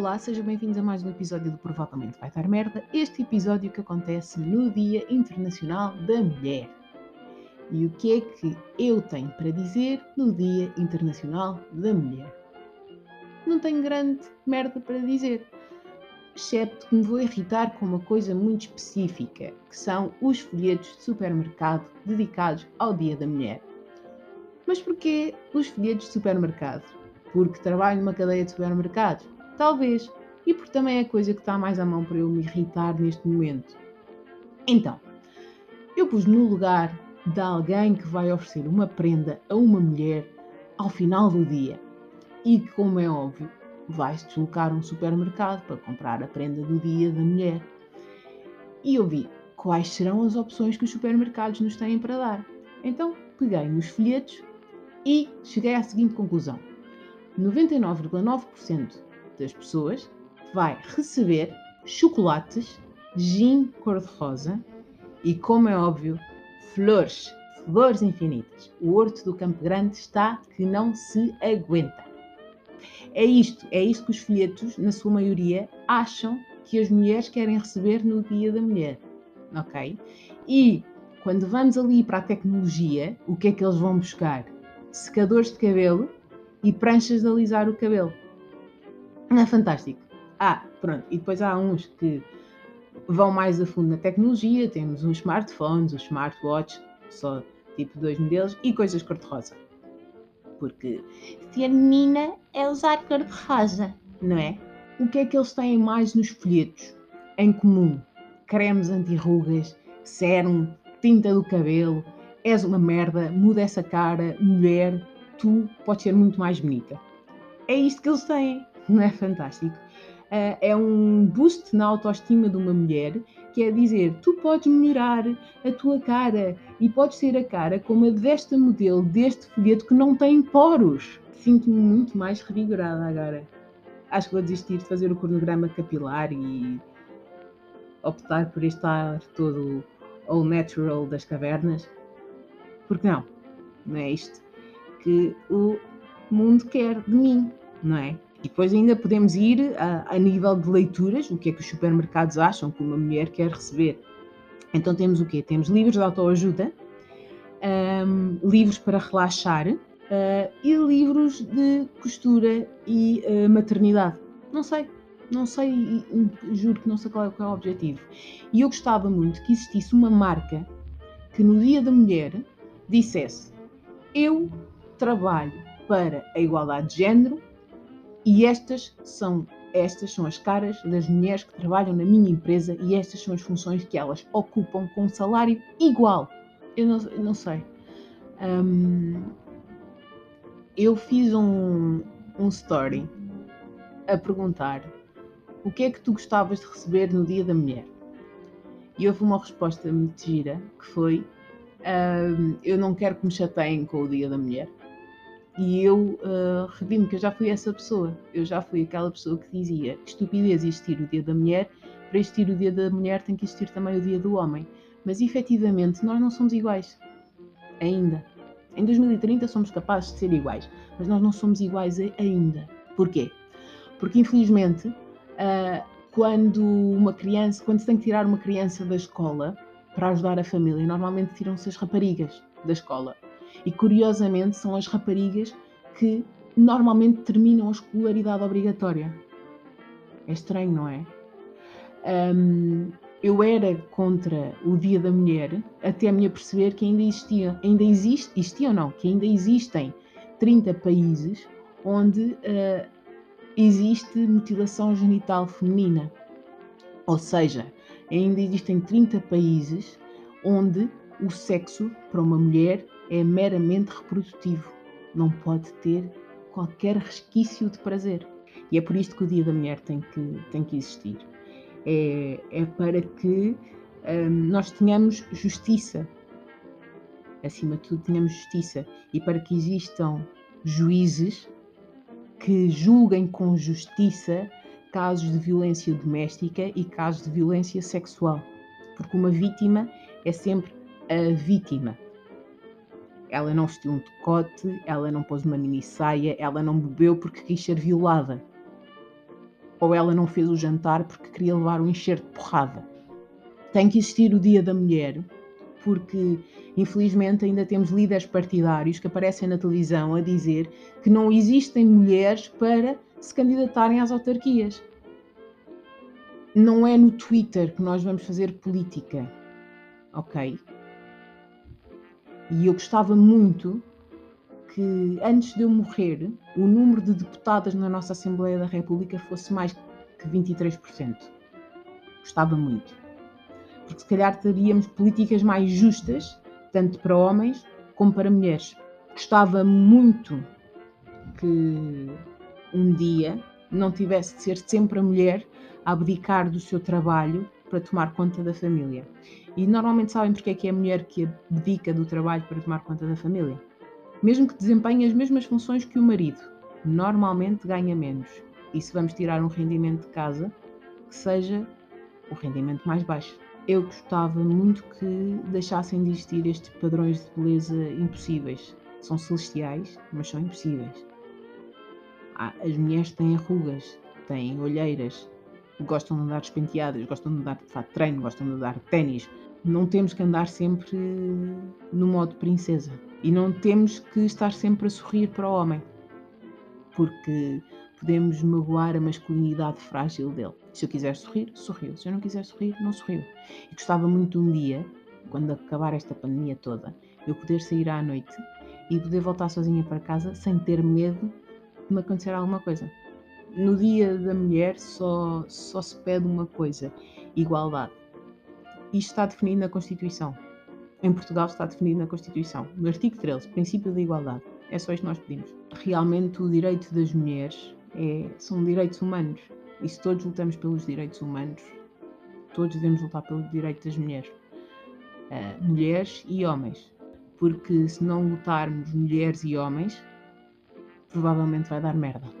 olá, sejam bem-vindos a mais um episódio do Provavelmente Vai Dar Merda. Este episódio que acontece no Dia Internacional da Mulher. E o que é que eu tenho para dizer no Dia Internacional da Mulher? Não tenho grande merda para dizer, excepto que me vou irritar com uma coisa muito específica, que são os folhetos de supermercado dedicados ao Dia da Mulher. Mas porquê os folhetos de supermercado? Porque trabalho numa cadeia de supermercados? Talvez. E porque também é a coisa que está mais à mão para eu me irritar neste momento. Então, eu pus no lugar de alguém que vai oferecer uma prenda a uma mulher ao final do dia. E que, como é óbvio, vai-se deslocar a um supermercado para comprar a prenda do dia da mulher. E eu vi quais serão as opções que os supermercados nos têm para dar. Então, peguei nos folhetos e cheguei à seguinte conclusão 99,9% das pessoas vai receber chocolates, gin cor-de-rosa e, como é óbvio, flores, flores infinitas. O horto do Campo Grande está que não se aguenta. É isto, é isto que os folhetos, na sua maioria, acham que as mulheres querem receber no Dia da Mulher, ok? E quando vamos ali para a tecnologia, o que é que eles vão buscar? Secadores de cabelo e pranchas de alisar o cabelo. É fantástico? Ah, pronto. E depois há uns que vão mais a fundo na tecnologia. Temos os smartphones, os smartwatches, só tipo dois modelos, e coisas cor-de-rosa. Porque ser menina é usar cor-de-rosa, não é? O que é que eles têm mais nos folhetos em comum? Cremes anti-rugas, sérum, tinta do cabelo, és uma merda, muda essa cara, mulher, tu podes ser muito mais bonita. É isto que eles têm, não é fantástico? Uh, é um boost na autoestima de uma mulher, que é dizer, tu podes melhorar a tua cara e podes ter a cara como a desta modelo, deste folheto que não tem poros. Sinto-me muito mais revigorada agora. Acho que vou desistir de fazer o cronograma capilar e optar por este ar todo all natural das cavernas. Porque não, não é isto que o mundo quer de mim, não é? E depois ainda podemos ir a, a, nível de leituras, o que é que os supermercados acham que uma mulher quer receber. Então temos o quê? Temos livros de autoajuda, um, livros para relaxar uh, e livros de costura e uh, maternidade. Não sei, não sei, juro que não sei qual é, qual é o objetivo. E eu gostava muito que existisse uma marca que no Dia da Mulher dissesse: Eu trabalho para a igualdade de género e estas são estas são as caras das mulheres que trabalham na minha empresa e estas são as funções que elas ocupam com um salário igual. Eu não, eu não sei. Um, eu fiz um, um story a perguntar o que é que tu gostavas de receber no Dia da Mulher? E houve uma resposta muito gira que foi: um, Eu não quero que me chateiem com o Dia da Mulher. E eu uh, redimo que eu já fui essa pessoa. Eu já fui aquela pessoa que dizia estupidez existir o Dia da Mulher, para existir o Dia da Mulher tem que existir também o Dia do Homem. Mas efetivamente nós não somos iguais. Ainda. Em 2030 somos capazes de ser iguais, mas nós não somos iguais ainda. Porquê? Porque infelizmente, uh, quando uma criança, quando se tem que tirar uma criança da escola para ajudar a família, normalmente tiram-se as raparigas da escola e curiosamente são as raparigas que normalmente terminam a escolaridade obrigatória. É estranho, não é? Um, eu era contra o Dia da Mulher até me aperceber que ainda existia, ainda existe, existia ou não, que ainda existem 30 países onde uh, existe mutilação genital feminina. Ou seja, ainda existem 30 países onde o sexo para uma mulher é meramente reprodutivo, não pode ter qualquer resquício de prazer. E é por isto que o Dia da Mulher tem que, tem que existir. É, é para que hum, nós tenhamos justiça, acima de tudo, tenhamos justiça, e para que existam juízes que julguem com justiça casos de violência doméstica e casos de violência sexual. Porque uma vítima é sempre a vítima ela não vestiu um decote, ela não pôs uma mini saia, ela não bebeu porque quis ser violada. ou ela não fez o jantar porque queria levar um enxerto de porrada. Tem que existir o Dia da Mulher, porque infelizmente ainda temos líderes partidários que aparecem na televisão a dizer que não existem mulheres para se candidatarem às autarquias. Não é no Twitter que nós vamos fazer política, ok? E eu gostava muito que antes de eu morrer, o número de deputadas na nossa Assembleia da República fosse mais que 23%. Gostava muito. Porque se calhar teríamos políticas mais justas, tanto para homens como para mulheres. Gostava muito que um dia não tivesse de ser sempre a mulher a abdicar do seu trabalho para tomar conta da família. E normalmente sabem porque é que é a mulher que abdica do trabalho para tomar conta da família? Mesmo que desempenhe as mesmas funções que o marido, normalmente ganha menos. E se vamos tirar um rendimento de casa, que seja o rendimento mais baixo. Eu gostava muito que deixassem de existir estes padrões de beleza impossíveis. São celestiais, mas são impossíveis. As mulheres têm arrugas, têm olheiras, gostam de andar despenteadas, gostam de andar de fato treino, gostam de andar de ténis. Não temos que andar sempre no modo princesa. E não temos que estar sempre a sorrir para o homem, porque podemos magoar a masculinidade frágil dele. Se eu quiser sorrir, sorriu. Se eu não quiser sorrir, não sorriu. E gostava muito um dia, quando acabar esta pandemia toda, eu poder sair à noite e poder voltar sozinha para casa sem ter medo de me acontecer alguma coisa. No dia da mulher só, só se pede uma coisa: igualdade. Isto está definido na Constituição em Portugal está definido na Constituição. No artigo 13, princípio da igualdade. É só isto que nós pedimos. Realmente, o direito das mulheres é, são direitos humanos. E se todos lutamos pelos direitos humanos, todos devemos lutar pelo direito das mulheres. Uh, mulheres e homens. Porque se não lutarmos mulheres e homens, provavelmente vai dar merda.